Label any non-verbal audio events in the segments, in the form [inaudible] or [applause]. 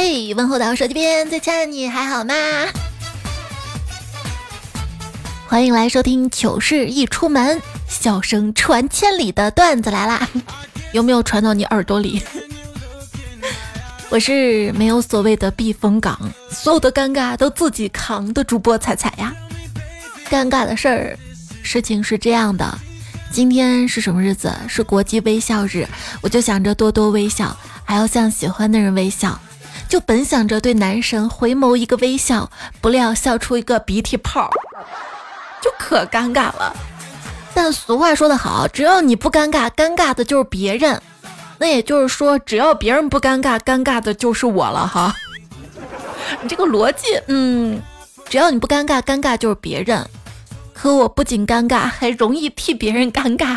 嘿，问候到手机边最亲爱的你还好吗？欢迎来收听糗事一出门，笑声传千里的段子来啦！[laughs] 有没有传到你耳朵里？我是没有所谓的避风港，所有的尴尬都自己扛的主播彩彩呀。尴尬的事儿，事情是这样的，今天是什么日子？是国际微笑日，我就想着多多微笑，还要向喜欢的人微笑。就本想着对男神回眸一个微笑，不料笑出一个鼻涕泡，就可尴尬了。但俗话说得好，只要你不尴尬，尴尬的就是别人。那也就是说，只要别人不尴尬，尴尬的就是我了哈。[laughs] 你这个逻辑，嗯，只要你不尴尬，尴尬就是别人。可我不仅尴尬，还容易替别人尴尬。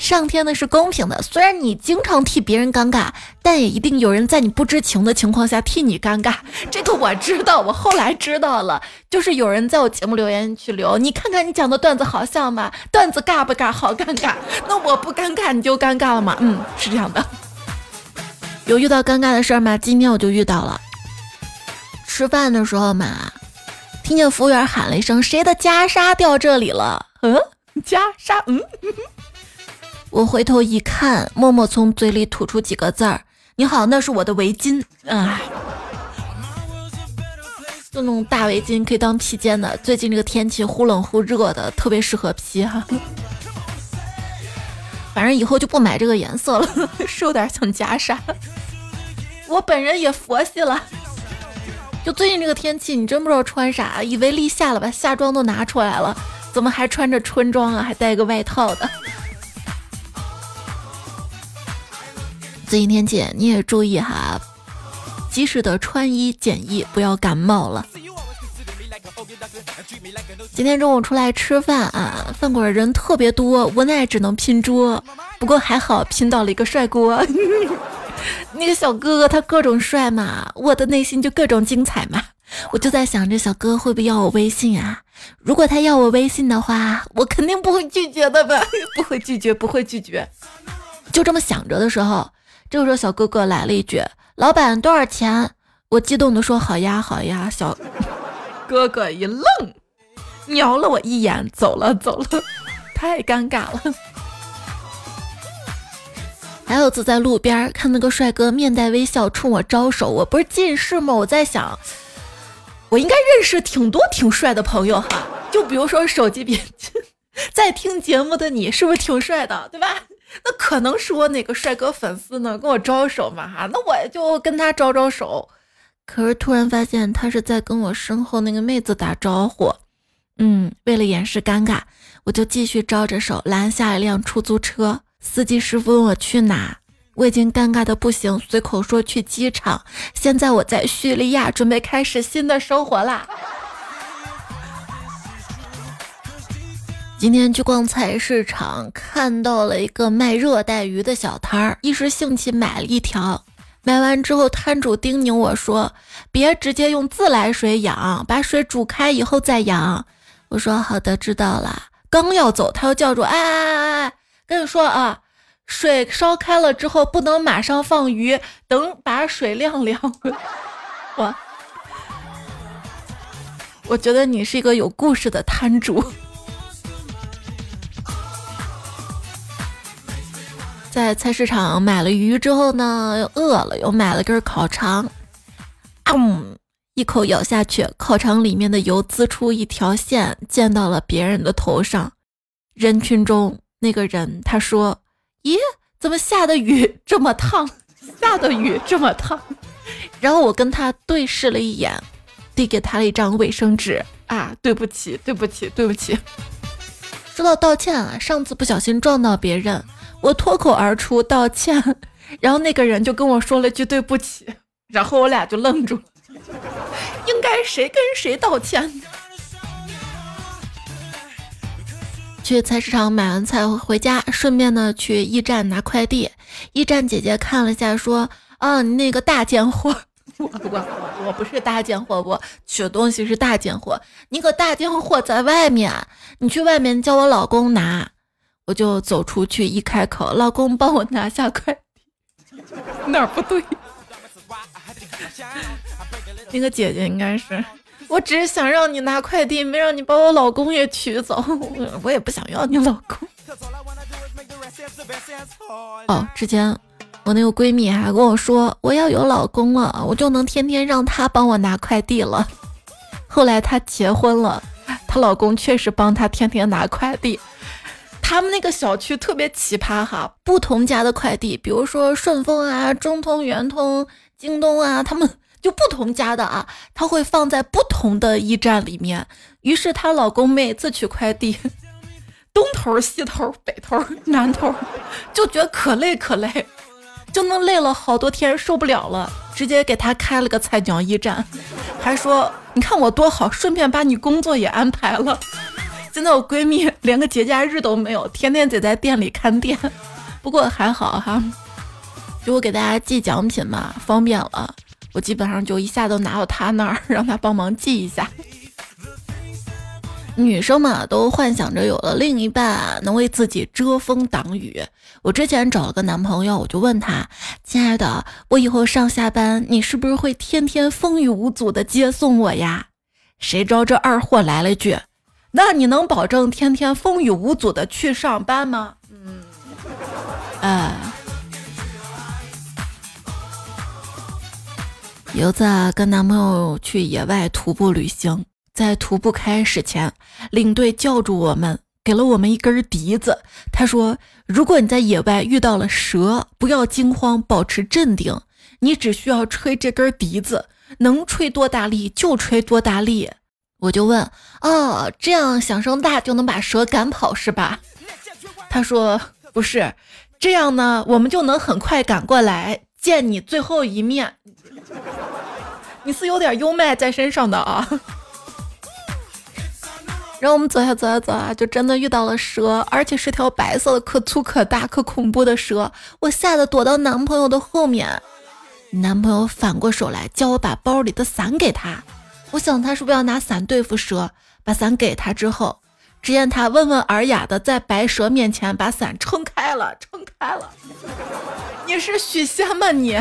上天呢是公平的，虽然你经常替别人尴尬，但也一定有人在你不知情的情况下替你尴尬。这个我知道，我后来知道了，就是有人在我节目留言区留，你看看你讲的段子好笑吗？段子尬不尬？好尴尬。那我不尴尬你就尴尬了吗？嗯，是这样的。有遇到尴尬的事儿吗？今天我就遇到了。吃饭的时候嘛，听见服务员喊了一声：“谁的袈裟掉这里了？”嗯，袈裟，嗯。我回头一看，默默从嘴里吐出几个字儿：“你好，那是我的围巾。”哎，就那种大围巾可以当披肩的。最近这个天气忽冷忽热的，特别适合披哈。反正以后就不买这个颜色了，[laughs] 是有点像袈裟。我本人也佛系了。就最近这个天气，你真不知道穿啥，以为立夏了吧？夏装都拿出来了，怎么还穿着春装啊？还带个外套的。最近天气你也注意哈，及时的穿衣检疫，不要感冒了。今天中午出来吃饭啊，饭馆人特别多，无奈只能拼桌。不过还好拼到了一个帅哥，[laughs] 那个小哥哥他各种帅嘛，我的内心就各种精彩嘛。我就在想，这小哥会不会要我微信啊？如果他要我微信的话，我肯定不会拒绝的吧？[laughs] 不会拒绝，不会拒绝。就这么想着的时候。这个时候，小哥哥来了一句：“老板，多少钱？”我激动的说：“好呀，好呀。”小 [laughs] 哥哥一愣，瞄了我一眼，走了，走了，[laughs] 太尴尬了。还有次在路边看那个帅哥面带微笑冲我招手，我不是近视吗？我在想，我应该认识挺多挺帅的朋友哈。就比如说手机边 [laughs] 在听节目的你，是不是挺帅的，对吧？那可能是我哪个帅哥粉丝呢？跟我招手嘛哈，那我就跟他招招手。可是突然发现他是在跟我身后那个妹子打招呼。嗯，为了掩饰尴尬，我就继续招着手拦下一辆出租车。司机师傅问我去哪，我已经尴尬的不行，随口说去机场。现在我在叙利亚，准备开始新的生活啦。今天去逛菜市场，看到了一个卖热带鱼的小摊儿，一时兴起买了一条。买完之后，摊主叮咛我说：“别直接用自来水养，把水煮开以后再养。”我说：“好的，知道了。”刚要走，他又叫住：“哎哎哎哎，跟你说啊，水烧开了之后不能马上放鱼，等把水晾凉。[laughs] ”我我觉得你是一个有故事的摊主。在菜市场买了鱼之后呢，又饿了，又买了根烤肠，嗯，一口咬下去，烤肠里面的油滋出一条线，溅到了别人的头上。人群中那个人他说：“咦，怎么下的雨这么烫？[laughs] 下的雨这么烫？”然后我跟他对视了一眼，递给他了一张卫生纸啊，对不起，对不起，对不起。说到道歉啊，上次不小心撞到别人。我脱口而出道歉，然后那个人就跟我说了句对不起，[laughs] 然后我俩就愣住了。应该谁跟谁道歉？去菜市场买完菜回家，顺便呢去驿站拿快递。驿站姐姐看了下，说：“啊，你那个大件货，[laughs] 我我我不是大件货，我取东西是大件货。你可大件货在外面，你去外面叫我老公拿。”我就走出去，一开口，老公帮我拿下快递，[laughs] 哪儿不对？[laughs] 那个姐姐应该是，我只是想让你拿快递，没让你把我老公也取走。[laughs] 我也不想要你老公。哦，之前我那个闺蜜还跟我说，我要有老公了，我就能天天让他帮我拿快递了。后来她结婚了，她老公确实帮她天天拿快递。他们那个小区特别奇葩哈，不同家的快递，比如说顺丰啊、中通、圆通、京东啊，他们就不同家的啊，他会放在不同的驿站里面。于是她老公每次取快递，[laughs] 东头、西头、北头、南头，就觉得可累可累，就能累了好多天，受不了了，直接给他开了个菜鸟驿站，还说你看我多好，顺便把你工作也安排了。现在我闺蜜 [laughs] 连个节假日都没有，天天得在店里看店。不过还好哈，就我给大家寄奖品嘛，方便了。我基本上就一下都拿到她那儿，[laughs] 让她帮忙寄一下。女生嘛，都幻想着有了另一半能为自己遮风挡雨。我之前找了个男朋友，我就问他：“亲爱的，我以后上下班，你是不是会天天风雨无阻的接送我呀？”谁知道这二货来了句。那你能保证天天风雨无阻的去上班吗？嗯，哎，游子跟男朋友去野外徒步旅行，在徒步开始前，领队叫住我们，给了我们一根笛子。他说：“如果你在野外遇到了蛇，不要惊慌，保持镇定，你只需要吹这根笛子，能吹多大力就吹多大力。”我就问，哦，这样响声大就能把蛇赶跑是吧？他说不是，这样呢，我们就能很快赶过来见你最后一面。你是有点幽麦在身上的啊。然后我们走下走下走啊，就真的遇到了蛇，而且是条白色的，可粗可大可恐怖的蛇。我吓得躲到男朋友的后面，男朋友反过手来叫我把包里的伞给他。我想他是不是要拿伞对付蛇？把伞给他之后，只见他温文尔雅的在白蛇面前把伞撑开了，撑开了。[laughs] 你是许仙吗你？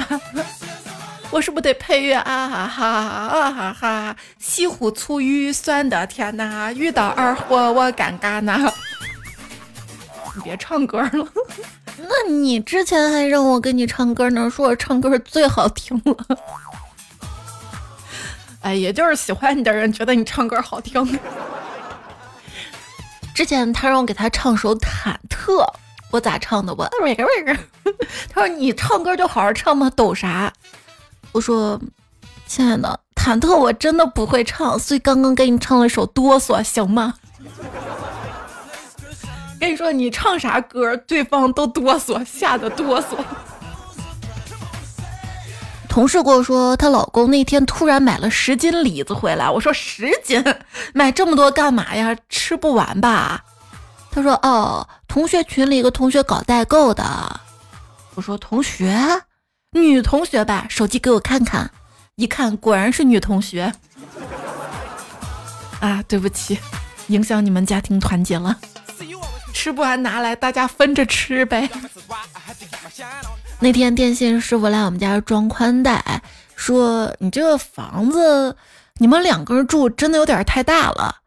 [laughs] 我是不是得配乐啊哈哈啊哈哈？西湖醋鱼酸的天呐，遇到二货我尴尬呐。你别唱歌了，那你之前还让我给你唱歌呢，说我唱歌最好听了。哎，也就是喜欢你的人觉得你唱歌好听。[laughs] 之前他让我给他唱首《忐忑》，我咋唱的？我 [laughs] 他说你唱歌就好好唱嘛，抖啥？我说亲爱的，《忐忑》我真的不会唱，所以刚刚给你唱了一首《哆嗦》，行吗？跟你说，你唱啥歌，对方都哆嗦，吓得哆嗦。同事跟我说，她老公那天突然买了十斤李子回来。我说十斤，[laughs] 买这么多干嘛呀？吃不完吧？他说哦，同学群里一个同学搞代购的。我说同学，女同学吧？手机给我看看，一看果然是女同学。啊，对不起，影响你们家庭团结了。吃不完拿来，大家分着吃呗。那天电信师傅来我们家装宽带，说你这个房子，你们两个人住真的有点太大了。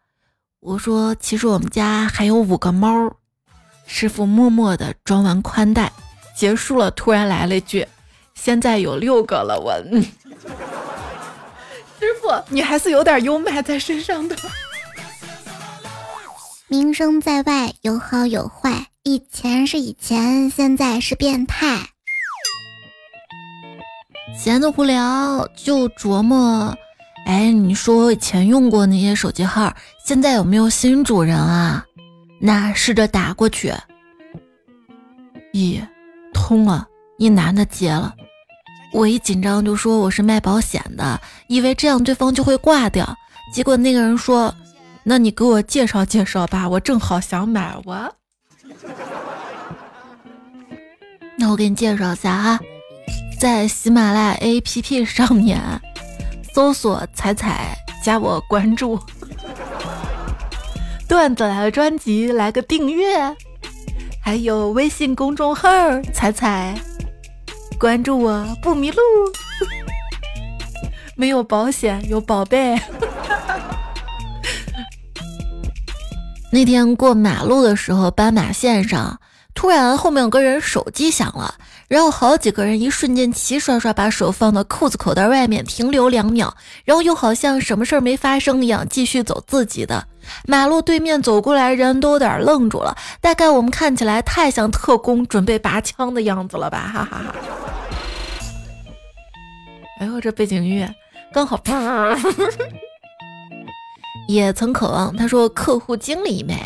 我说其实我们家还有五个猫。师傅默默的装完宽带，结束了，突然来了一句：“现在有六个了。”我，师傅你还是有点幽默在身上的。名声在外有好有坏，以前是以前，现在是变态。闲得无聊就琢磨，哎，你说我以前用过那些手机号，现在有没有新主人啊？那试着打过去，咦，通了，一男的接了。我一紧张就说我是卖保险的，以为这样对方就会挂掉，结果那个人说，那你给我介绍介绍吧，我正好想买。我，[laughs] 那我给你介绍一下哈。在喜马拉雅 APP 上面搜索“彩彩”，加我关注。[laughs] 段子来了专辑来个订阅，还有微信公众号“彩彩”，关注我不迷路。[laughs] 没有保险，有宝贝。[laughs] 那天过马路的时候，斑马线上突然后面有个人手机响了，然后好几个人一瞬间齐刷刷把手放到裤子口袋外面停留两秒，然后又好像什么事儿没发生一样继续走自己的。马路对面走过来人都有点愣住了，大概我们看起来太像特工准备拔枪的样子了吧，哈哈哈。哎呦，这背景音乐刚好啪。[laughs] 也曾渴望，他说客户经理一枚？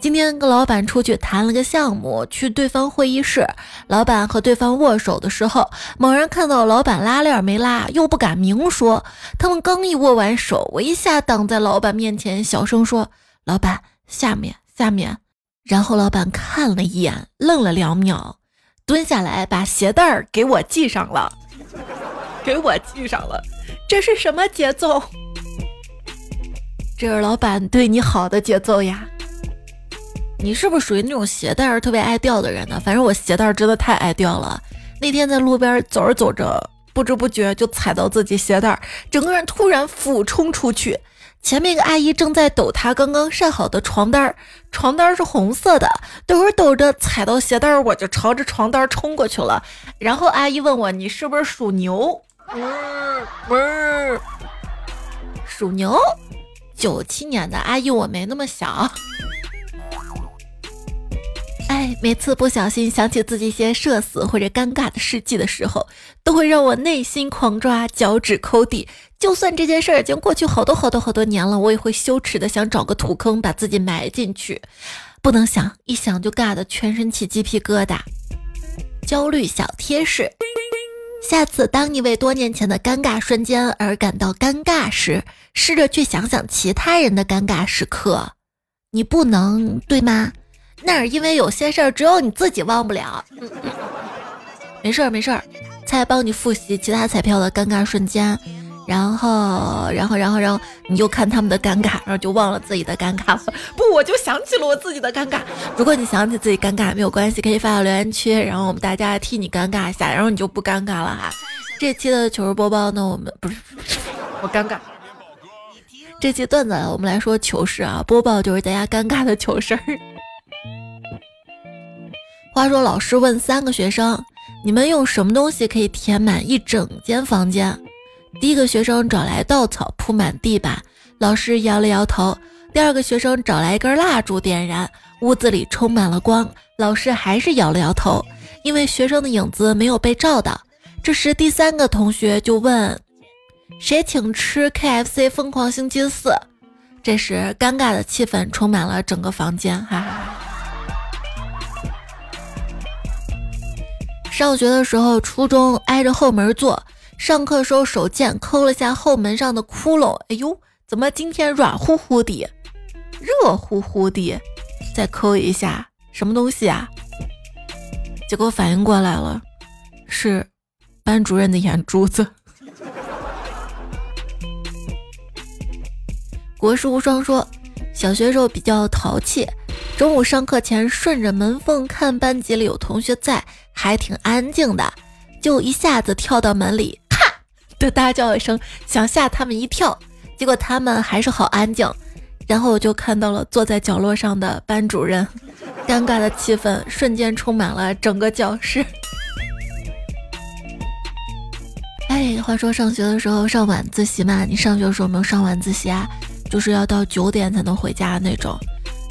今天跟老板出去谈了个项目，去对方会议室，老板和对方握手的时候，猛然看到老板拉链没拉，又不敢明说。他们刚一握完手，我一下挡在老板面前，小声说：“老板，下面，下面。”然后老板看了一眼，愣了两秒，蹲下来把鞋带儿给我系上了，给我系上了。这是什么节奏？这是老板对你好的节奏呀！你是不是属于那种鞋带儿特别爱掉的人呢？反正我鞋带儿真的太爱掉了。那天在路边走着走着，不知不觉就踩到自己鞋带儿，整个人突然俯冲出去。前面一个阿姨正在抖她刚刚晒好的床单儿，床单儿是红色的，抖着抖着踩到鞋带儿，我就朝着床单儿冲过去了。然后阿姨问我：“你是不是属牛？”属牛。九七年的阿姨，我没那么小。哎，每次不小心想起自己一些社死或者尴尬的事迹的时候，都会让我内心狂抓，脚趾抠地。就算这件事儿已经过去好多好多好多年了，我也会羞耻的想找个土坑把自己埋进去。不能想，一想就尬的全身起鸡皮疙瘩。焦虑小贴士。下次当你为多年前的尴尬瞬间而感到尴尬时，试着去想想其他人的尴尬时刻。你不能对吗？那是因为有些事儿只有你自己忘不了。没事儿没事儿，再帮你复习其他彩票的尴尬瞬间。然后，然后，然后，然后，你就看他们的尴尬，然后就忘了自己的尴尬了。不，我就想起了我自己的尴尬。如果你想起自己尴尬，没有关系，可以发到留言区，然后我们大家替你尴尬一下，然后你就不尴尬了哈。这期的糗事播报呢，我们不是我尴尬。这期段子我们来说糗事啊，播报就是大家尴尬的糗事儿。话说，老师问三个学生：“你们用什么东西可以填满一整间房间？”第一个学生找来稻草铺满地板，老师摇了摇头。第二个学生找来一根蜡烛点燃，屋子里充满了光，老师还是摇了摇头，因为学生的影子没有被照到。这时，第三个同学就问：“谁请吃 KFC 疯狂星期四？”这时，尴尬的气氛充满了整个房间，哈哈。上学的时候，初中挨着后门坐。上课时候手贱抠了下后门上的窟窿，哎呦，怎么今天软乎乎的，热乎乎的？再抠一下，什么东西啊？结果反应过来了，是班主任的眼珠子。[laughs] 国士无双说，小学时候比较淘气，中午上课前顺着门缝看班级里有同学在，还挺安静的，就一下子跳到门里。就大叫一声，想吓他们一跳，结果他们还是好安静。然后我就看到了坐在角落上的班主任，尴尬的气氛瞬间充满了整个教室。哎，话说上学的时候上晚自习嘛，你上学的时候没有上晚自习啊？就是要到九点才能回家那种。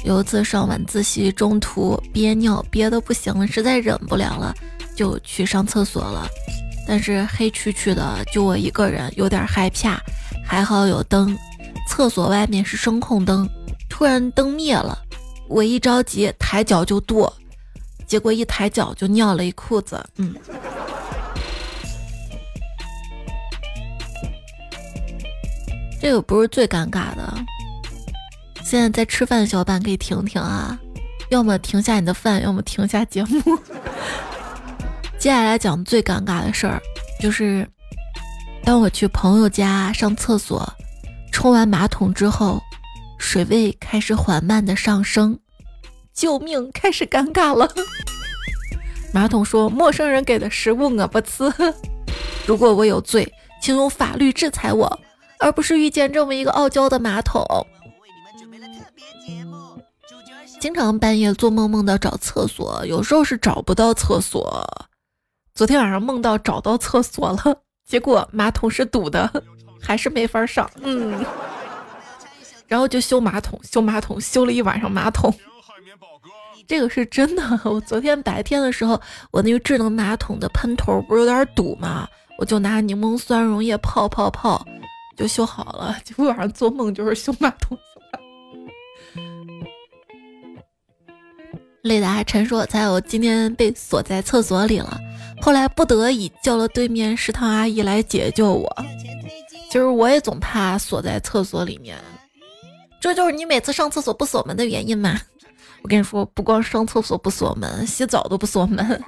有一次上晚自习，中途憋尿憋得不行了，实在忍不了了，就去上厕所了。但是黑黢黢的，就我一个人，有点害怕。还好有灯，厕所外面是声控灯。突然灯灭了，我一着急抬脚就跺，结果一抬脚就尿了一裤子。嗯，这个不是最尴尬的。现在在吃饭的，小伙伴可以停停啊，要么停下你的饭，要么停下节目。接下来讲最尴尬的事儿，就是当我去朋友家上厕所，冲完马桶之后，水位开始缓慢的上升，救命！开始尴尬了。[laughs] 马桶说：“陌生人给的食物我不吃。[laughs] ”如果我有罪，请用法律制裁我，而不是遇见这么一个傲娇的马桶。经常半夜做梦梦到找厕所，有时候是找不到厕所。昨天晚上梦到找到厕所了，[laughs] 结果马桶是堵的，[laughs] 还是没法上。嗯，然后就修马桶，修马桶，修了一晚上马桶。这个是真的。我昨天白天的时候，我那个智能马桶的喷头不是有点堵吗？我就拿柠檬酸溶液泡泡泡，就修好了。结果晚上做梦就是修马桶。雷达陈说：“才我今天被锁在厕所里了，后来不得已叫了对面食堂阿姨来解救我。其实我也总怕锁在厕所里面，这就是你每次上厕所不锁门的原因吗？我跟你说，不光上厕所不锁门，洗澡都不锁门。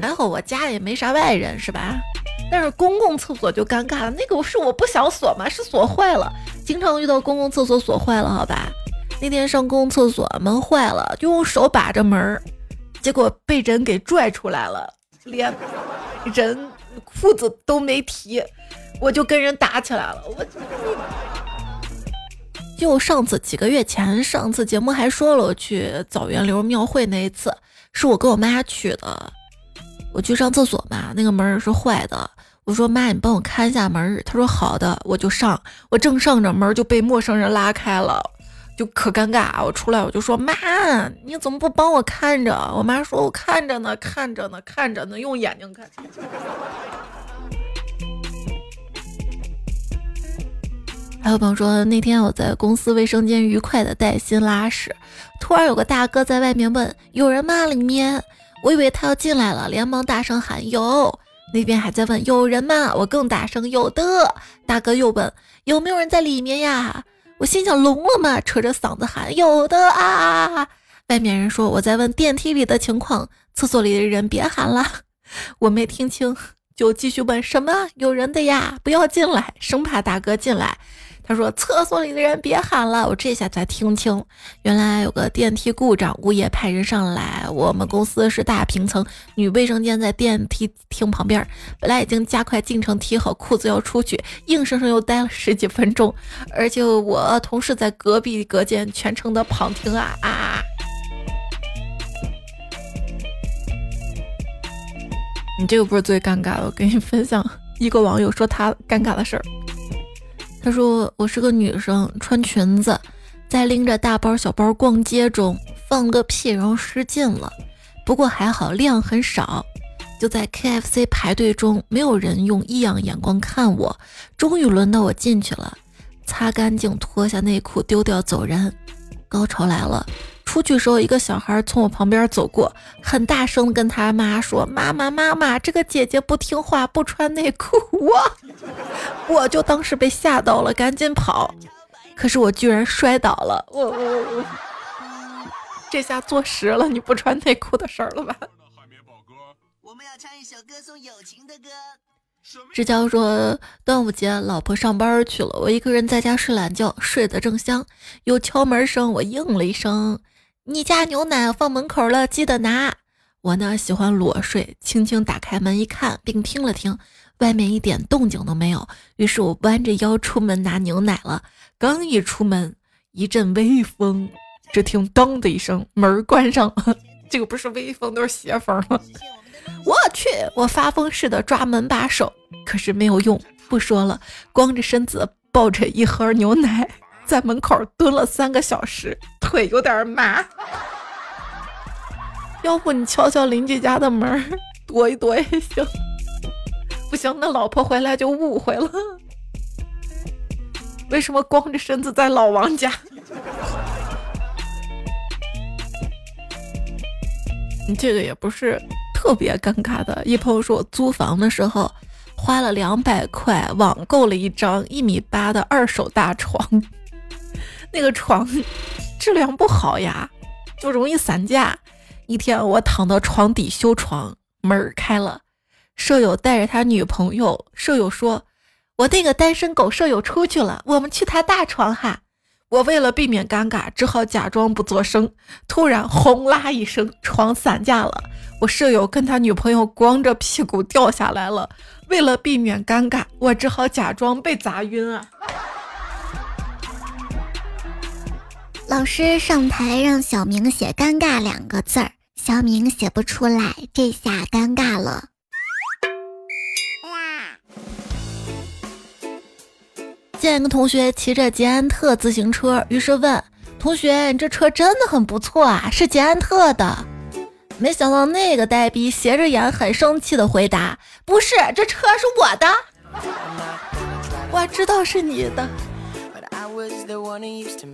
还好我家也没啥外人，是吧？但是公共厕所就尴尬了，那个是我不想锁嘛，是锁坏了，经常遇到公共厕所锁坏了，好吧？”那天上公共厕所门坏了，就用手把着门结果被人给拽出来了，连人裤子都没提，我就跟人打起来了。我就上次几个月前，上次节目还说了，我去枣园流庙会那一次，是我跟我妈去的。我去上厕所嘛，那个门是坏的，我说妈，你帮我看一下门。她说好的，我就上，我正上着门就被陌生人拉开了。就可尴尬，我出来我就说妈，你怎么不帮我看着？我妈说我看着呢，看着呢，看着呢，用眼睛看。还有朋友说，那天我在公司卫生间愉快的带薪拉屎，突然有个大哥在外面问有人吗？里面，我以为他要进来了，连忙大声喊有。那边还在问有人吗？我更大声有的。大哥又问有没有人在里面呀？我心想聋了吗？扯着嗓子喊有的啊！外面人说我在问电梯里的情况，厕所里的人别喊了。[laughs] 我没听清，就继续问什么有人的呀？不要进来，生怕大哥进来。他说：“厕所里的人别喊了。”我这下才听清，原来有个电梯故障，物业派人上来。我们公司是大平层，女卫生间在电梯厅旁边。本来已经加快进程，提好裤子要出去，硬生生又待了十几分钟。而且我同事在隔壁隔间全程的旁听啊啊！你这个不是最尴尬的，我跟你分享一个网友说他尴尬的事儿。他说：“我是个女生，穿裙子，在拎着大包小包逛街中放个屁，然后失禁了。不过还好量很少。就在 KFC 排队中，没有人用异样眼光看我。终于轮到我进去了，擦干净，脱下内裤，丢掉走人。高潮来了。”出去时候，一个小孩从我旁边走过，很大声跟他妈说：“妈妈，妈妈，这个姐姐不听话，不穿内裤。”我，我就当时被吓到了，赶紧跑。可是我居然摔倒了，我我我，这下坐实了你不穿内裤的事儿了吧？我们要唱一首歌颂友情的歌。志娇说：“端午节，老婆上班去了，我一个人在家睡懒觉，睡得正香，有敲门声，我应了一声。”你家牛奶放门口了，记得拿。我呢喜欢裸睡，轻轻打开门一看，并听了听，外面一点动静都没有。于是我弯着腰出门拿牛奶了。刚一出门，一阵微风，只听当的一声，门关上了。[laughs] 这个不是微风，都是邪风吗？我去！我发疯似的抓门把手，可是没有用。不说了，光着身子抱着一盒牛奶。[laughs] 在门口蹲了三个小时，腿有点麻。[laughs] 要不你敲敲邻居家的门，[laughs] 躲一躲也行。不行，那老婆回来就误会了。为什么光着身子在老王家？你这个也不是特别尴尬的。一朋友说我租房的时候花了两百块网购了一张一米八的二手大床。[laughs] 那个床质量不好呀，就容易散架。一天我躺到床底修床，门开了，舍友带着他女朋友。舍友说：“我那个单身狗舍友出去了，我们去他大床哈。”我为了避免尴尬，只好假装不作声。突然，轰啦一声，床散架了。我舍友跟他女朋友光着屁股掉下来了。为了避免尴尬，我只好假装被砸晕啊。老师上台让小明写“尴尬”两个字儿，小明写不出来，这下尴尬了。见一个同学骑着捷安特自行车，于是问同学：“你这车真的很不错啊，是捷安特的。”没想到那个呆逼斜着眼，很生气的回答：“不是，这车是我的。[laughs] ”我知道是你的。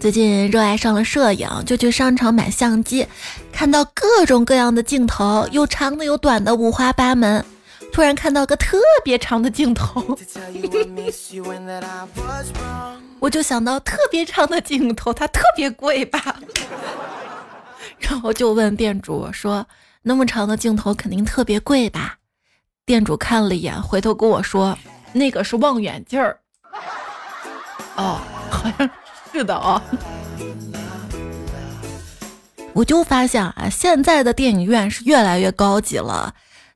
最近热爱上了摄影，就去商场买相机，看到各种各样的镜头，有长的有短的，五花八门。突然看到个特别长的镜头，[laughs] 我就想到特别长的镜头它特别贵吧，[laughs] 然后就问店主说：“那么长的镜头肯定特别贵吧？”店主看了一眼，回头跟我说：“那个是望远镜儿。” [laughs] 哦，好像是的哦。我就发现啊，现在的电影院是越来越高级了。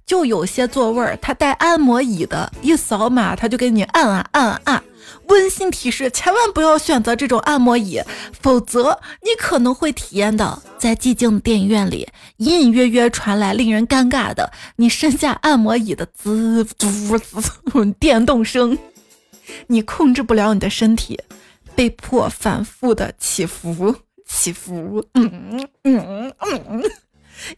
就有些座位儿，它带按摩椅的，一扫码它就给你按啊按按。温馨提示：千万不要选择这种按摩椅，否则你可能会体验到在寂静的电影院里，隐隐约约传来令人尴尬的你身下按摩椅的滋滋滋电动声，你控制不了你的身体，被迫反复的起伏起伏，嗯嗯嗯。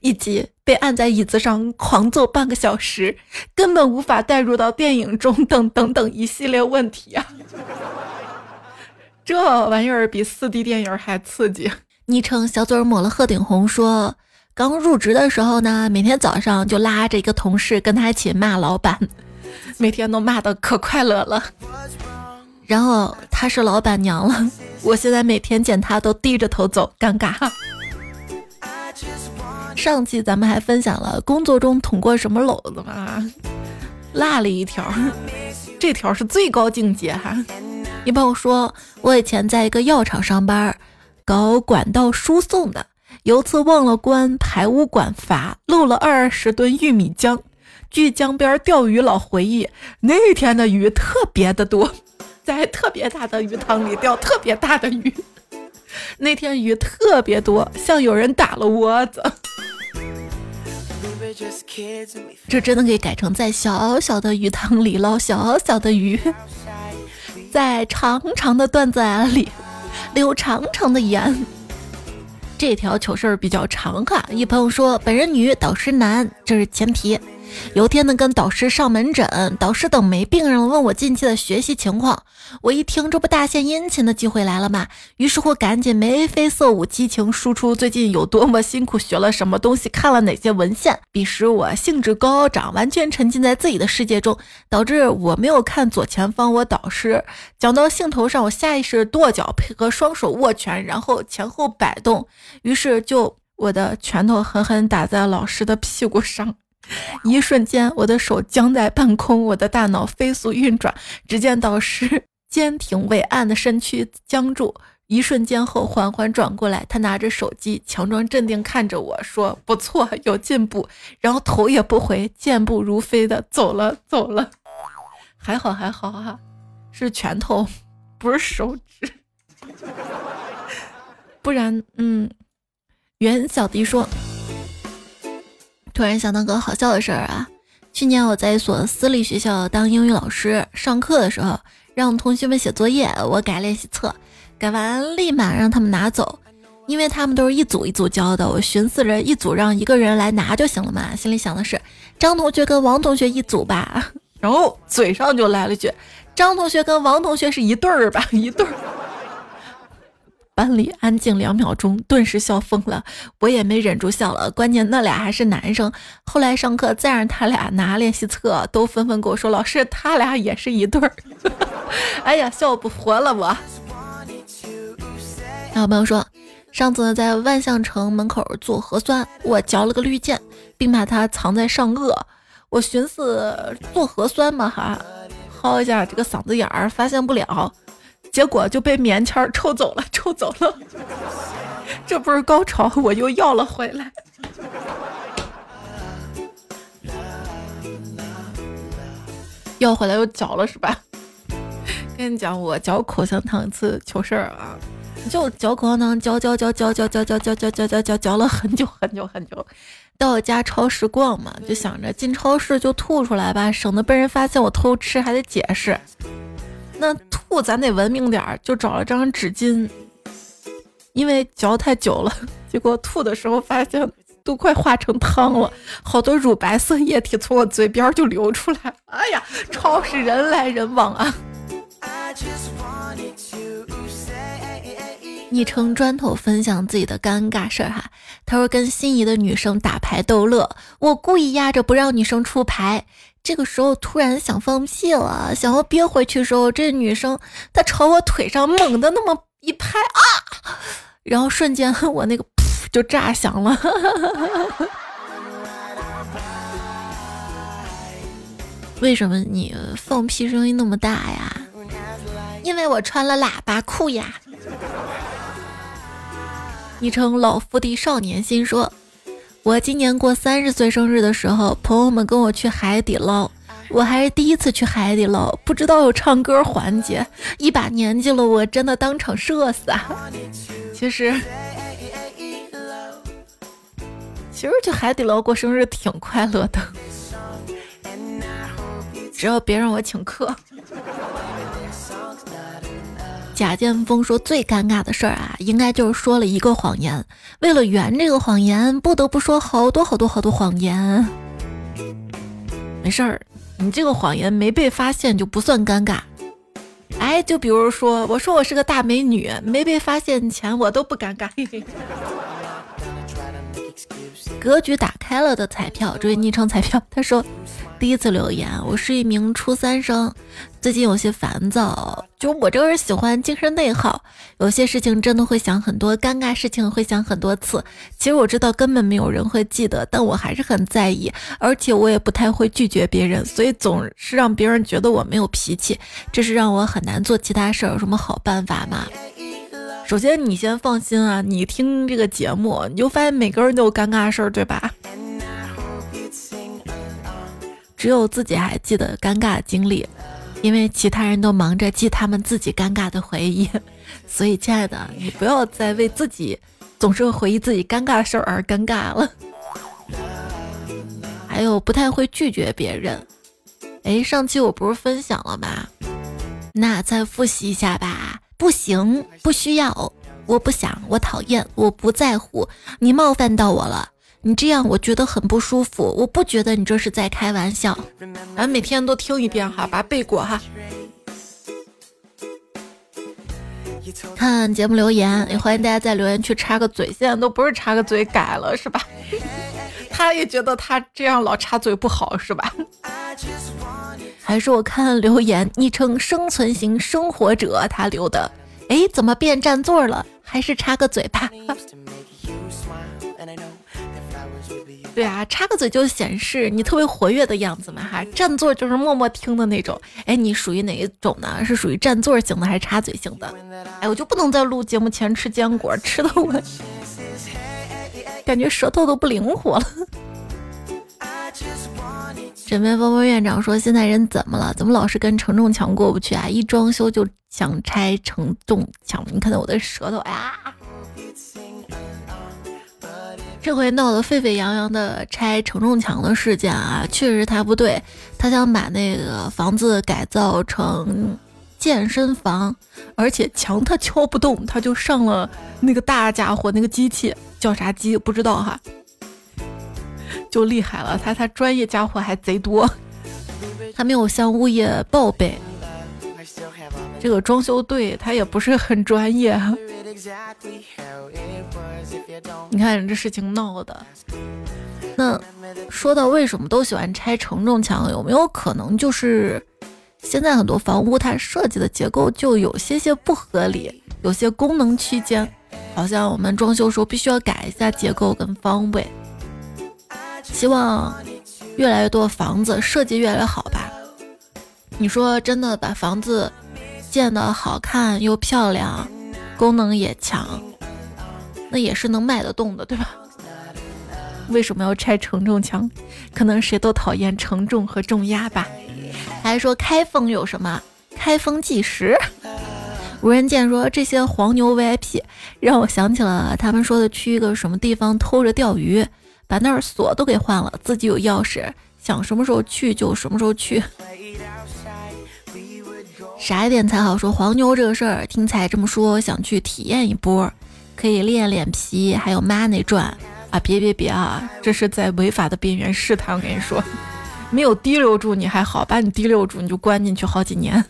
以及被按在椅子上狂揍半个小时，根本无法带入到电影中，等等等一系列问题啊！[laughs] 这玩意儿比四 D 电影还刺激。昵称小嘴抹了鹤顶红说，刚入职的时候呢，每天早上就拉着一个同事跟他一起骂老板，每天都骂的可快乐了。然后他是老板娘了，我现在每天见他都低着头走，尴尬。上期咱们还分享了工作中捅过什么篓子吗？落了一条，这条是最高境界哈。你朋友说，我以前在一个药厂上班，搞管道输送的，有次忘了关排污管阀，漏了二十吨玉米浆。据江边钓鱼佬回忆，那天的鱼特别的多，在特别大的鱼塘里钓特别大的鱼。[laughs] 那天鱼特别多，像有人打了窝子。这真的可以改成在小小的鱼塘里捞小小的鱼，[laughs] 在长长的段子里留长长的言。这条糗事儿比较长哈，一朋友说本人女，导师男，这是前提。有天呢，跟导师上门诊，导师等没病人，问我近期的学习情况。我一听，这不大献殷勤的机会来了吗？于是乎，赶紧眉飞色舞，激情输出最近有多么辛苦，学了什么东西，看了哪些文献。彼时我兴致高涨，完全沉浸在自己的世界中，导致我没有看左前方。我导师讲到兴头上，我下意识跺脚，配合双手握拳，然后前后摆动，于是就我的拳头狠狠打在老师的屁股上。[laughs] 一瞬间，我的手僵在半空，我的大脑飞速运转。只见导师 [laughs] 坚挺伟岸的身躯僵住，一瞬间后缓缓转过来，他拿着手机，强装镇定看着我说：“不错，有进步。”然后头也不回，健步如飞的走了走了。还好还好哈，是拳头，不是手指，[laughs] 不然嗯。袁小迪说。突然想到个好笑的事儿啊！去年我在一所私立学校当英语老师，上课的时候让同学们写作业，我改练习册，改完立马让他们拿走，因为他们都是一组一组交的。我寻思着一组让一个人来拿就行了嘛，心里想的是张同学跟王同学一组吧，[laughs] 然后嘴上就来了句张同学跟王同学是一对儿吧，[laughs] 一对儿。班里安静两秒钟，顿时笑疯了，我也没忍住笑了。关键那俩还是男生。后来上课再让他俩拿练习册，都纷纷跟我说：“老师，他俩也是一对儿。[laughs] ”哎呀，笑不活了我。还有朋友说，上次在万象城门口做核酸，我嚼了个绿箭，并把它藏在上颚。我寻思做核酸嘛哈，薅一下这个嗓子眼儿，发现不了。结果就被棉签抽走了，抽走了。[laughs] 这不是高潮，我又要了回来。要回来又嚼了是吧？[laughs] 跟你讲，我嚼口香糖一次糗事儿啊，就嚼口香糖，嚼嚼嚼嚼嚼嚼嚼嚼嚼嚼嚼嚼嚼了很久很久很久。到我家超市逛嘛，就想着进超市就吐出来吧，省得被人发现我偷吃还得解释。那吐咱得文明点儿，就找了张纸巾，因为嚼太久了，结果吐的时候发现都快化成汤了，好多乳白色液体从我嘴边就流出来。哎呀，超市人来人往啊！昵称砖头分享自己的尴尬事儿哈，他说跟心仪的女生打牌逗乐，我故意压着不让女生出牌，这个时候突然想放屁了，想要憋回去的时候，这女生她朝我腿上猛的那么一拍啊，然后瞬间我那个就炸响了。[laughs] 为什么你放屁声音那么大呀？因为我穿了喇叭裤呀。昵称老夫的少年心说：“我今年过三十岁生日的时候，朋友们跟我去海底捞，我还是第一次去海底捞，不知道有唱歌环节，一把年纪了，我真的当场社死啊！其实，其实去海底捞过生日挺快乐的，只要别让我请客。”贾剑锋说：“最尴尬的事儿啊，应该就是说了一个谎言，为了圆这个谎言，不得不说好多好多好多谎言。没事儿，你这个谎言没被发现就不算尴尬。哎，就比如说，我说我是个大美女，没被发现前我都不尴尬。[laughs] 格局打开了的彩票，这位昵称彩票，他说。”第一次留言，我是一名初三生，最近有些烦躁。就我这个人喜欢精神内耗，有些事情真的会想很多，尴尬事情会想很多次。其实我知道根本没有人会记得，但我还是很在意，而且我也不太会拒绝别人，所以总是让别人觉得我没有脾气，这是让我很难做其他事儿。有什么好办法吗？首先你先放心啊，你听这个节目，你就发现每个人都有尴尬事儿，对吧？只有自己还记得尴尬的经历，因为其他人都忙着记他们自己尴尬的回忆，[laughs] 所以亲爱的，你不要再为自己总是回忆自己尴尬的事儿而尴尬了。[laughs] 还有不太会拒绝别人，哎，上期我不是分享了吗？那再复习一下吧。不行，不需要，我不想，我讨厌，我不在乎，你冒犯到我了。你这样我觉得很不舒服，我不觉得你这是在开玩笑。咱每天都听一遍哈，把它背过哈。看节目留言，也欢迎大家在留言区插个嘴。现在都不是插个嘴改了是吧？[laughs] 他也觉得他这样老插嘴不好是吧？还是我看留言，昵称生存型生活者他留的。哎，怎么变占座了？还是插个嘴吧。对啊，插个嘴就显示你特别活跃的样子嘛哈，占座就是默默听的那种。哎，你属于哪一种呢？是属于占座型的还是插嘴型的？哎，我就不能在录节目前吃坚果，吃的我感觉舌头都不灵活了。枕边风风院长说：“现在人怎么了？怎么老是跟承重墙过不去啊？一装修就想拆承重墙。你看到我的舌头，哎呀！”这回闹得沸沸扬扬的拆承重墙的事件啊，确实他不对，他想把那个房子改造成健身房，而且墙他敲不动，他就上了那个大家伙那个机器叫啥机不知道哈，就厉害了，他他专业家伙还贼多，他没有向物业报备，这个装修队他也不是很专业。[laughs] 你看这事情闹的，那说到为什么都喜欢拆承重墙，有没有可能就是现在很多房屋它设计的结构就有些些不合理，有些功能区间，好像我们装修时候必须要改一下结构跟方位。希望越来越多房子设计越来越好吧。你说真的把房子？建的好看又漂亮，功能也强，那也是能卖得动的，对吧？为什么要拆承重墙？可能谁都讨厌承重和重压吧。还说开封有什么？开封计时。无人见说这些黄牛 VIP 让我想起了他们说的去一个什么地方偷着钓鱼，把那儿锁都给换了，自己有钥匙，想什么时候去就什么时候去。傻一点才好说黄牛这个事儿，听彩这么说，想去体验一波，可以练脸皮，还有 money 赚啊！别别别啊，这是在违法的边缘试探。我跟你说，没有提溜住你还好，把你提溜住你就关进去好几年。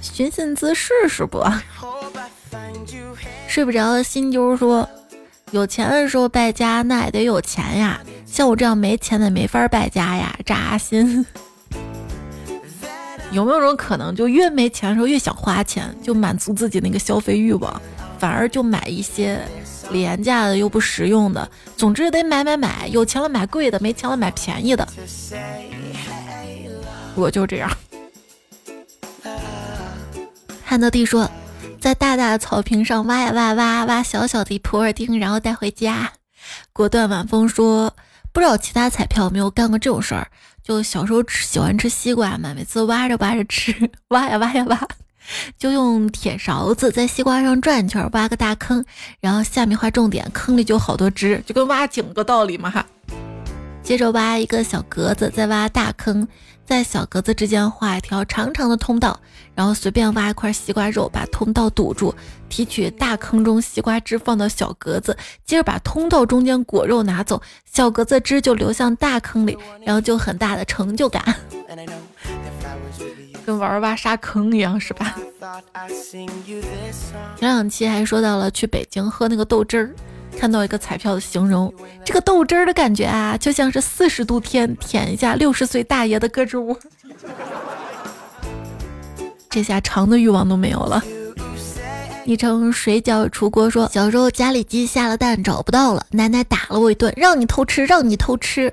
寻衅滋事是不？睡不着的心揪说，有钱的时候败家那也得有钱呀，像我这样没钱的没法败家呀，扎心。有没有种可能，就越没钱的时候越想花钱，就满足自己那个消费欲望，反而就买一些廉价的又不实用的，总之得买买买，有钱了买贵的，没钱了买便宜的。我就这样。汉德帝说，在大大的草坪上挖呀挖挖挖小小的普洱丁，然后带回家。果断晚风说，不知道其他彩票有没有干过这种事儿？就小时候吃喜欢吃西瓜嘛，每次挖着挖着吃，挖呀挖呀挖，就用铁勺子在西瓜上转圈，挖个大坑，然后下面画重点，坑里就好多汁，就跟挖井个道理嘛哈。接着挖一个小格子，再挖大坑。在小格子之间画一条长长的通道，然后随便挖一块西瓜肉，把通道堵住，提取大坑中西瓜汁放到小格子，接着把通道中间果肉拿走，小格子汁就流向大坑里，然后就很大的成就感，跟玩挖沙坑一样，是吧？前两期还说到了去北京喝那个豆汁儿。看到一个彩票的形容，这个豆汁儿的感觉啊，就像是四十度天舔一下六十岁大爷的胳肢窝，[laughs] 这下尝的欲望都没有了。昵称水饺出锅说，小时候家里鸡下了蛋找不到了，奶奶打了我一顿，让你偷吃，让你偷吃。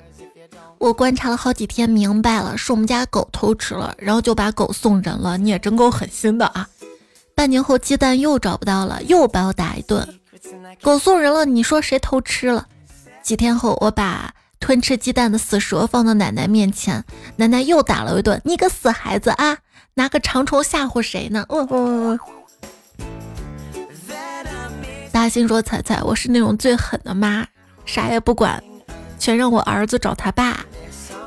我观察了好几天，明白了，是我们家狗偷吃了，然后就把狗送人了。你也真够狠心的啊！半年后鸡蛋又找不到了，又把我打一顿。狗送人了，你说谁偷吃了？几天后，我把吞吃鸡蛋的死蛇放到奶奶面前，奶奶又打了一顿。你个死孩子啊，拿个长虫吓唬谁呢？哦哦。大心说：“彩彩，我是那种最狠的妈，啥也不管，全让我儿子找他爸。”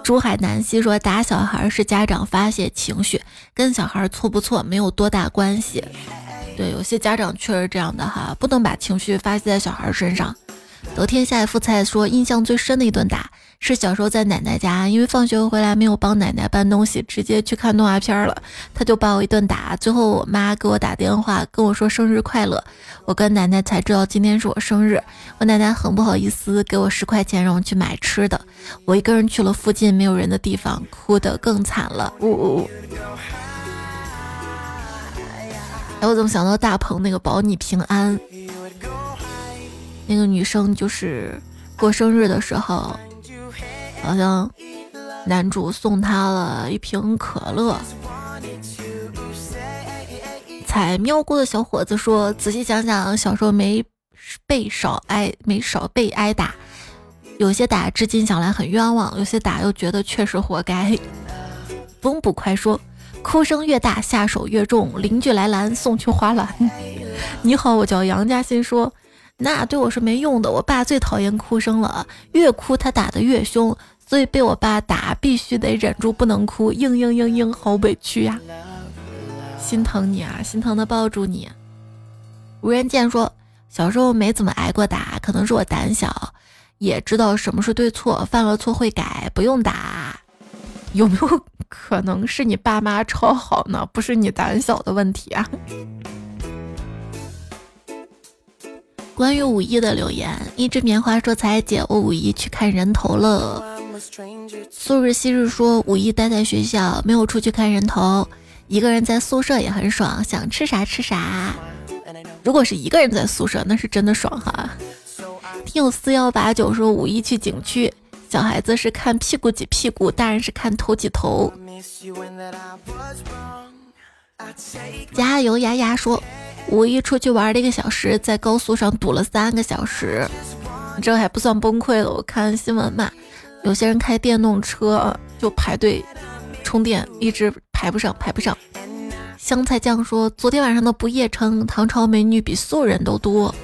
珠海南溪说：“打小孩是家长发泄情绪，跟小孩错不错没有多大关系。”对，有些家长确实这样的哈，不能把情绪发泄在小孩身上。昨天下一副菜说，印象最深的一顿打是小时候在奶奶家，因为放学回来没有帮奶奶搬东西，直接去看动画片了，他就把我一顿打。最后我妈给我打电话跟我说生日快乐，我跟奶奶才知道今天是我生日。我奶奶很不好意思，给我十块钱让我去买吃的。我一个人去了附近没有人的地方，哭得更惨了。呜呜。哎，我怎么想到大鹏那个保你平安？那个女生就是过生日的时候，好像男主送她了一瓶可乐。踩喵姑的小伙子说：“仔细想想，小时候没被少挨，没少被挨打，有些打至今想来很冤枉，有些打又觉得确实活该。”风捕快说。哭声越大，下手越重。邻居来拦，送去花篮。[laughs] 你好，我叫杨嘉欣。说那对我是没用的。我爸最讨厌哭声了，越哭他打得越凶，所以被我爸打必须得忍住不能哭。嘤嘤嘤嘤，好委屈呀！[laughs] 心疼你啊，心疼的抱住你。无人见说小时候没怎么挨过打，可能是我胆小，也知道什么是对错，犯了错会改，不用打。有没有？[laughs] 可能是你爸妈超好呢，不是你胆小的问题啊。[laughs] 关于五一的留言，一只棉花说：“彩姐，我五一去看人头了。”素日昔日说：“五一待在学校，没有出去看人头，一个人在宿舍也很爽，想吃啥吃啥。如果是一个人在宿舍，那是真的爽哈。”听友四幺八九说：“五一去景区。”小孩子是看屁股挤屁股，大人是看头挤头。加油丫丫说，五一出去玩了一个小时，在高速上堵了三个小时，这还不算崩溃了。我看新闻嘛，有些人开电动车就排队充电，一直排不上，排不上。香菜酱说，昨天晚上的不夜城，唐朝美女比素人都多。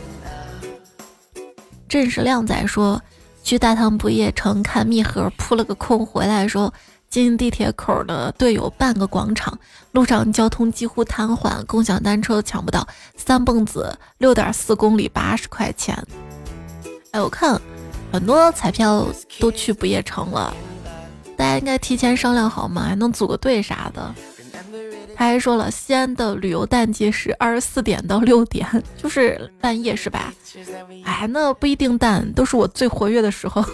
正是靓仔说，去大唐不夜城看密盒扑了个空，回来的时候进地铁口的队有半个广场，路上交通几乎瘫痪，共享单车都抢不到，三蹦子六点四公里八十块钱。哎，我看很多彩票都去不夜城了，大家应该提前商量好嘛，还能组个队啥的。他还说了，西安的旅游淡季是二十四点到六点，就是半夜是吧？哎，那不一定淡，都是我最活跃的时候。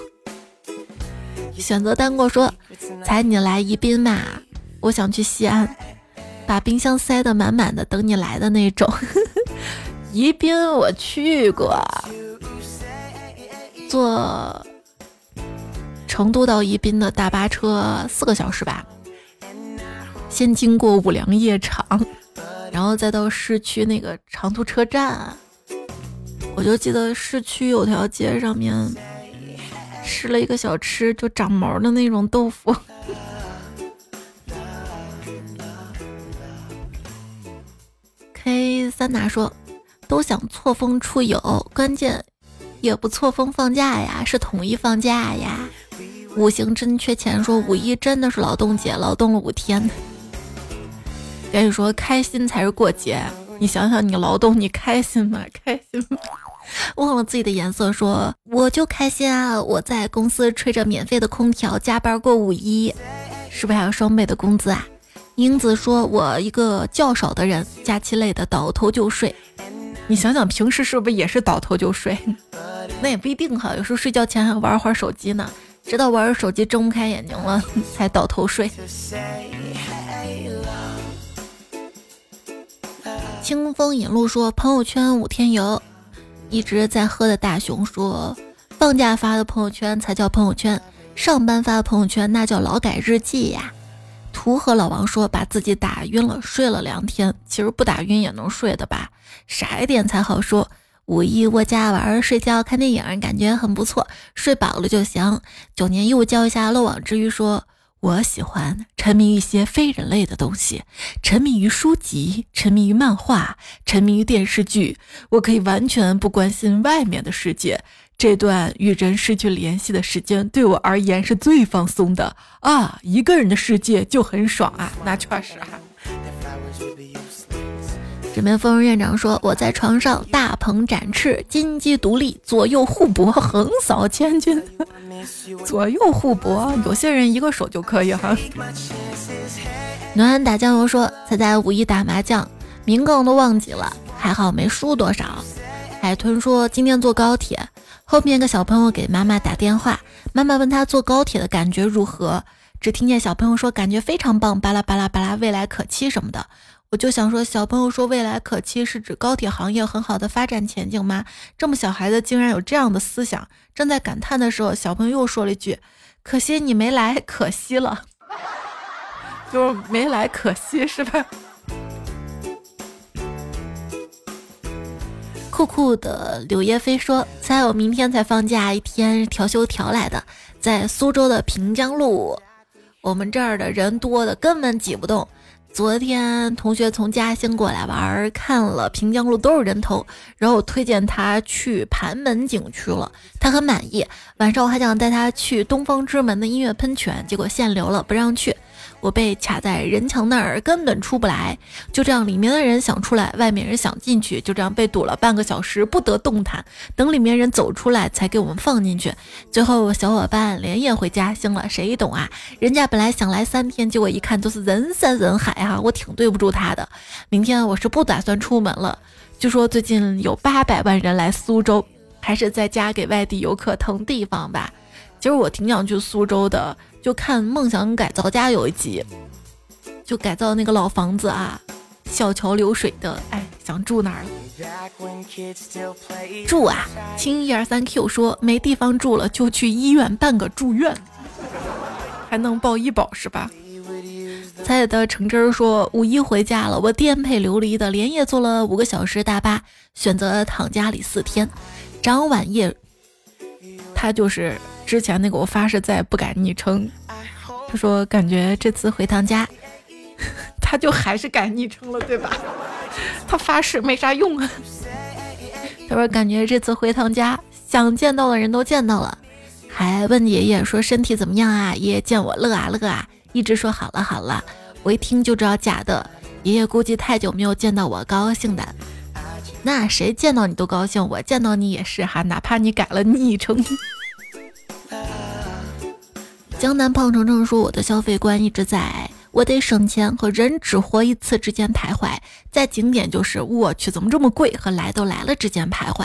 选择单过说，才你来宜宾嘛？我想去西安，把冰箱塞得满满的，等你来的那种。[laughs] 宜宾我去过，坐成都到宜宾的大巴车四个小时吧。先经过五粮液厂，然后再到市区那个长途车站。我就记得市区有条街上面吃了一个小吃，就长毛的那种豆腐。[laughs] K 三拿说，都想错峰出游，关键也不错峰放假呀，是统一放假呀。五行真缺钱说，五一真的是劳动节，劳动了五天。赶紧说开心才是过节，你想想你劳动你开心吗？[laughs] 开心吗？忘了自己的颜色，说我就开心啊！我在公司吹着免费的空调加班过五一，是不是还有双倍的工资啊？英子说，我一个较少的人，假期累的倒头就睡。你想想平时是不是也是倒头就睡？那也不一定哈，有时候睡觉前还玩会儿手机呢，直到玩手机睁不开眼睛了 [laughs] 才倒头睡。清风引路说朋友圈五天游，一直在喝的大熊说，放假发的朋友圈才叫朋友圈，上班发的朋友圈那叫劳改日记呀。图和老王说把自己打晕了，睡了两天，其实不打晕也能睡的吧？傻一点才好说。五一窝家玩、睡觉、看电影，感觉很不错，睡饱了就行。九年义务教一下漏网之鱼说。我喜欢沉迷于一些非人类的东西，沉迷于书籍，沉迷于漫画，沉迷于电视剧。我可以完全不关心外面的世界。这段与人失去联系的时间对我而言是最放松的啊！一个人的世界就很爽啊，那确实啊。这边疯人院长说：“我在床上大鹏展翅，金鸡独立，左右互搏，横扫千军。左右互搏，有些人一个手就可以哈。”暖暖打酱油说：“他在五一打麻将，名梗都忘记了，还好没输多少。”海豚说：“今天坐高铁，后面个小朋友给妈妈打电话，妈妈问他坐高铁的感觉如何，只听见小朋友说感觉非常棒，巴拉巴拉巴拉，未来可期什么的。”我就想说，小朋友说未来可期是指高铁行业很好的发展前景吗？这么小孩子竟然有这样的思想。正在感叹的时候，小朋友又说了一句：“可惜你没来，可惜了。[laughs] ”就是没来，可惜是吧？酷酷的柳叶飞说：“猜我明天才放假一天，调休调来的，在苏州的平江路，我们这儿的人多的根本挤不动。”昨天同学从嘉兴过来玩，看了平江路都是人头，然后我推荐他去盘门景区了，他很满意。晚上我还想带他去东方之门的音乐喷泉，结果限流了，不让去。我被卡在人墙那儿，根本出不来。就这样，里面的人想出来，外面人想进去，就这样被堵了半个小时，不得动弹。等里面人走出来，才给我们放进去。最后小伙伴连夜回家兴了，谁懂啊？人家本来想来三天，结果一看都是人山人海啊，我挺对不住他的。明天我是不打算出门了。据说最近有八百万人来苏州，还是在家给外地游客腾地方吧。其实我挺想去苏州的。就看《梦想改造家》有一集，就改造那个老房子啊，小桥流水的，哎，想住哪儿了？住啊！亲一二三 Q 说没地方住了，就去医院办个住院，还能报医保是吧？猜的橙汁儿说五一回家了，我颠沛流离的连夜坐了五个小时大巴，选择躺家里四天。张晚夜，他就是之前那个我发誓再也不改昵称。他说感觉这次回趟家，[laughs] 他就还是改昵称了，对吧？他发誓没啥用啊。[laughs] 他说感觉这次回趟家，想见到的人都见到了，还问爷爷说身体怎么样啊？爷爷见我乐啊乐啊，一直说好了好了。我一听就知道假的，爷爷估计太久没有见到我，高兴的。那谁见到你都高兴，我见到你也是哈，哪怕你改了昵称。江南胖程程说：“我的消费观一直在我得省钱和人只活一次之间徘徊，在景点就是我去怎么这么贵和来都来了之间徘徊。”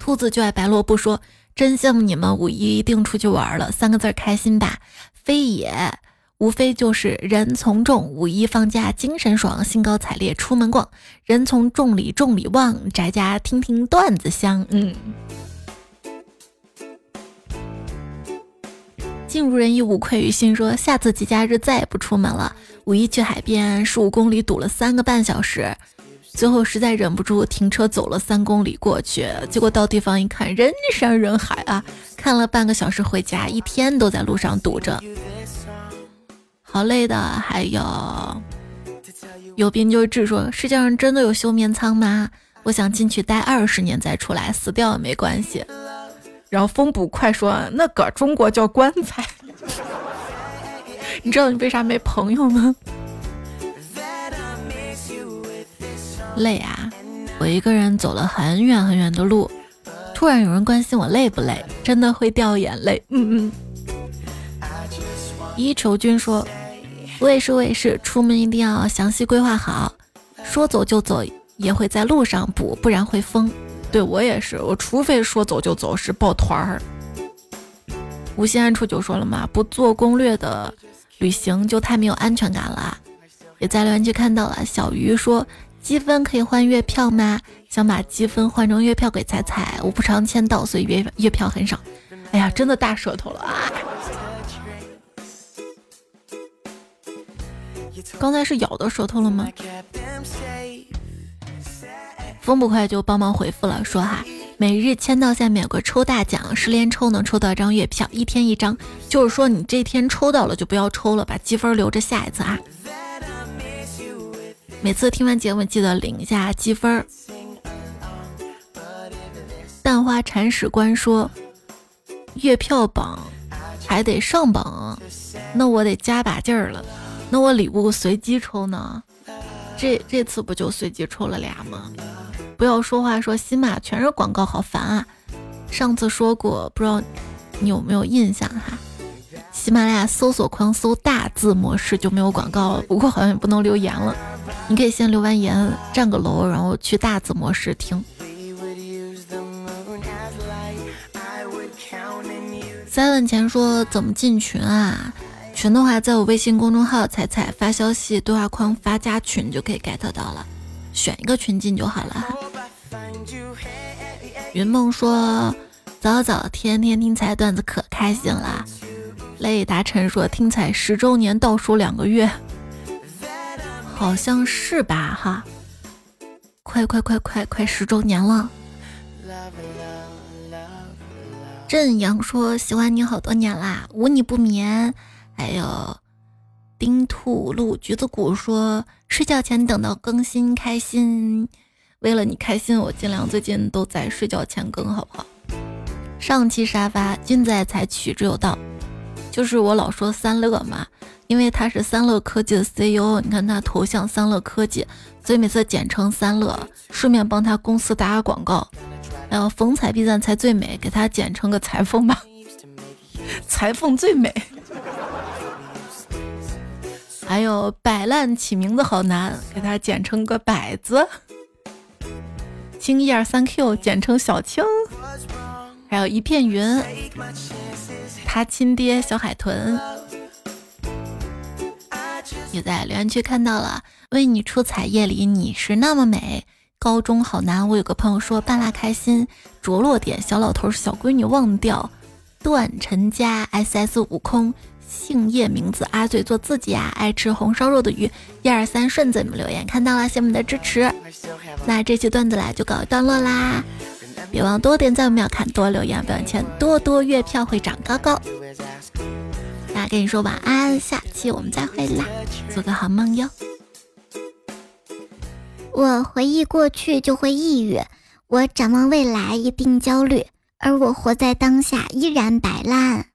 兔子就爱白萝卜说：“真羡慕你们五一一定出去玩了，三个字开心吧。”飞也。无非就是人从众，五一放假精神爽，兴高采烈出门逛。人从众里，众里旺，宅家听听段子香。嗯，尽如人意，无愧于心。说下次节假日再也不出门了。五一去海边，十五公里堵了三个半小时，最后实在忍不住停车走了三公里过去，结果到地方一看，人山人海啊！看了半个小时回家，一天都在路上堵着。好累的，还有有病就治。说世界上真的有休眠舱吗？我想进去待二十年再出来，死掉也没关系。然后风捕快说那个中国叫棺材。[laughs] 你知道你为啥没朋友吗？累啊！我一个人走了很远很远的路，突然有人关心我累不累，真的会掉眼泪。嗯嗯。一筹君说。我也是，我也是，出门一定要详细规划好，说走就走，也会在路上补，不然会疯。对我也是，我除非说走就走，是抱团儿。无心安处就说了嘛，不做攻略的旅行就太没有安全感了。也在留言区看到了，小鱼说积分可以换月票吗？想把积分换成月票给彩彩，我不常签到，所以月月票很少。哎呀，真的大舌头了啊！刚才是咬到舌头了吗？风不快就帮忙回复了，说哈，每日签到下面有个抽大奖，十连抽能抽到一张月票，一天一张，就是说你这天抽到了就不要抽了，把积分留着下一次啊。每次听完节目记得领一下积分。蛋花铲屎官说，月票榜还得上榜，那我得加把劲儿了。那我礼物随机抽呢？这这次不就随机抽了俩吗？不要说话，说喜马全是广告，好烦啊！上次说过，不知道你有没有印象哈？喜马拉雅搜索框搜大字模式就没有广告了，不过好像也不能留言了。你可以先留完言，占个楼，然后去大字模式听。三问前说怎么进群啊？群的话，在我微信公众号“彩彩”发消息，对话框发加群就可以 get 到了，选一个群进就好了。云梦说：“早早天天听彩段子可开心了。”雷达晨说：“听彩十周年倒数两个月，好像是吧？哈，快快快快快十周年了。”正阳说：“喜欢你好多年啦，无你不眠。”还有丁兔鹿橘子谷说睡觉前等到更新开心，为了你开心，我尽量最近都在睡觉前更，好不好？上期沙发君子爱财取之有道，就是我老说三乐嘛，因为他是三乐科技的 CEO，你看他头像三乐科技，所以每次简称三乐，顺便帮他公司打个广告。还有逢财必赞才最美，给他简称个裁缝吧，[laughs] 裁缝最美。还有摆烂起名字好难，给它简称个摆子。青一二三 Q 简称小青。还有一片云，他亲爹小海豚也在留言区看到了。为你出彩夜里你是那么美，高中好难。我有个朋友说半拉开心，着落点小老头小闺女忘掉，段陈家 SS 悟空。姓叶名字阿嘴做自己啊，爱吃红烧肉的鱼，一二三顺子你们留言看到了，谢谢你们的支持。那这期段子来就告一段落啦，别忘多点赞，我们要看多留言，不要钱多多，月票会长高高。那跟你说晚安，下期我们再会啦，做个好梦哟。我回忆过去就会抑郁，我展望未来一定焦虑，而我活在当下依然摆烂。